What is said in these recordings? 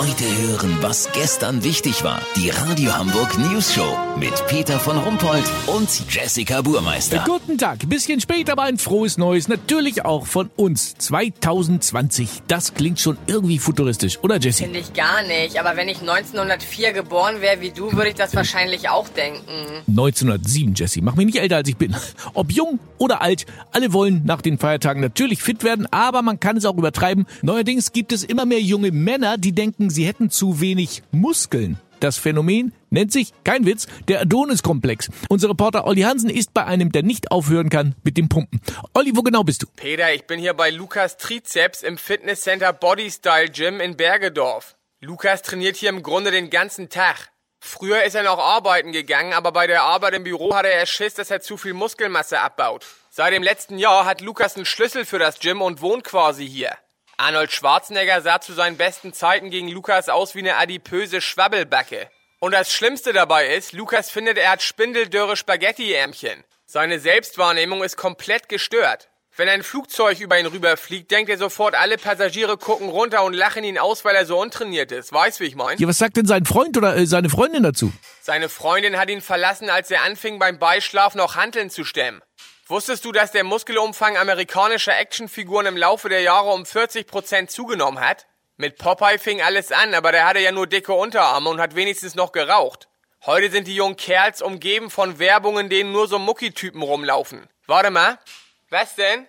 Heute hören, was gestern wichtig war. Die Radio Hamburg News Show mit Peter von Rumpold und Jessica Burmeister. Guten Tag, bisschen später, aber ein frohes Neues. Natürlich auch von uns. 2020. Das klingt schon irgendwie futuristisch, oder Jessie? Finde ich gar nicht. Aber wenn ich 1904 geboren wäre wie du, würde ich das wahrscheinlich auch denken. 1907, Jessie. Mach mich nicht älter, als ich bin. Ob jung oder alt, alle wollen nach den Feiertagen natürlich fit werden, aber man kann es auch übertreiben. Neuerdings gibt es immer mehr junge Männer, die denken, sie hätten zu wenig Muskeln. Das Phänomen nennt sich, kein Witz, der Adonis-Komplex. Unser Reporter Olli Hansen ist bei einem, der nicht aufhören kann mit dem Pumpen. Olli, wo genau bist du? Peter, ich bin hier bei Lukas Trizeps im Fitnesscenter Bodystyle Gym in Bergedorf. Lukas trainiert hier im Grunde den ganzen Tag. Früher ist er noch arbeiten gegangen, aber bei der Arbeit im Büro hatte er Schiss, dass er zu viel Muskelmasse abbaut. Seit dem letzten Jahr hat Lukas einen Schlüssel für das Gym und wohnt quasi hier. Arnold Schwarzenegger sah zu seinen besten Zeiten gegen Lukas aus wie eine adipöse Schwabbelbacke. Und das Schlimmste dabei ist, Lukas findet, er hat spindeldürre Spaghetti-Ärmchen. Seine Selbstwahrnehmung ist komplett gestört. Wenn ein Flugzeug über ihn rüberfliegt, denkt er sofort, alle Passagiere gucken runter und lachen ihn aus, weil er so untrainiert ist. Weißt, wie ich mein? Ja, was sagt denn sein Freund oder äh, seine Freundin dazu? Seine Freundin hat ihn verlassen, als er anfing, beim Beischlaf noch Hanteln zu stemmen. Wusstest du, dass der Muskelumfang amerikanischer Actionfiguren im Laufe der Jahre um 40% zugenommen hat? Mit Popeye fing alles an, aber der hatte ja nur dicke Unterarme und hat wenigstens noch geraucht. Heute sind die jungen Kerls umgeben von Werbungen, denen nur so Muckitypen rumlaufen. Warte mal. Was denn?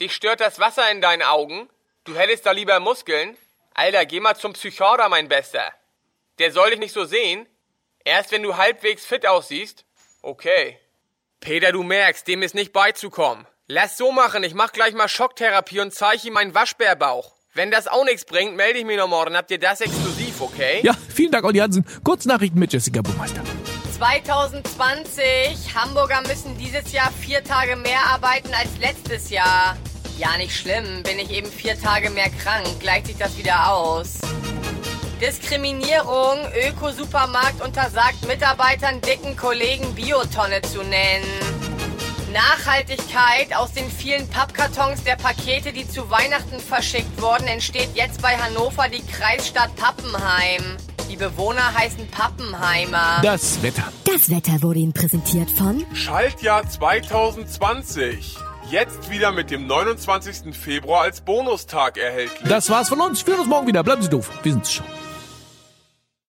Dich stört das Wasser in deinen Augen? Du hättest da lieber Muskeln? Alter, geh mal zum Psychiater, mein Bester. Der soll dich nicht so sehen. Erst wenn du halbwegs fit aussiehst. Okay. Peter, du merkst, dem ist nicht beizukommen. Lass so machen, ich mach gleich mal Schocktherapie und zeig ihm meinen Waschbärbauch. Wenn das auch nichts bringt, melde ich mich noch morgen. Habt ihr das exklusiv, okay? Ja, vielen Dank, Olli Hansen. Kurznachrichten mit Jessica Burmeister. 2020. Hamburger müssen dieses Jahr vier Tage mehr arbeiten als letztes Jahr. Ja, nicht schlimm. Bin ich eben vier Tage mehr krank, gleicht sich das wieder aus. Diskriminierung. Öko-Supermarkt untersagt Mitarbeitern dicken Kollegen Biotonne zu nennen. Nachhaltigkeit. Aus den vielen Pappkartons der Pakete, die zu Weihnachten verschickt wurden, entsteht jetzt bei Hannover die Kreisstadt Pappenheim. Die Bewohner heißen Pappenheimer. Das Wetter. Das Wetter wurde Ihnen präsentiert von Schaltjahr 2020. Jetzt wieder mit dem 29. Februar als Bonustag erhältlich. Das war's von uns. Wir hören uns morgen wieder. Bleiben Sie doof. Wir sind's schon.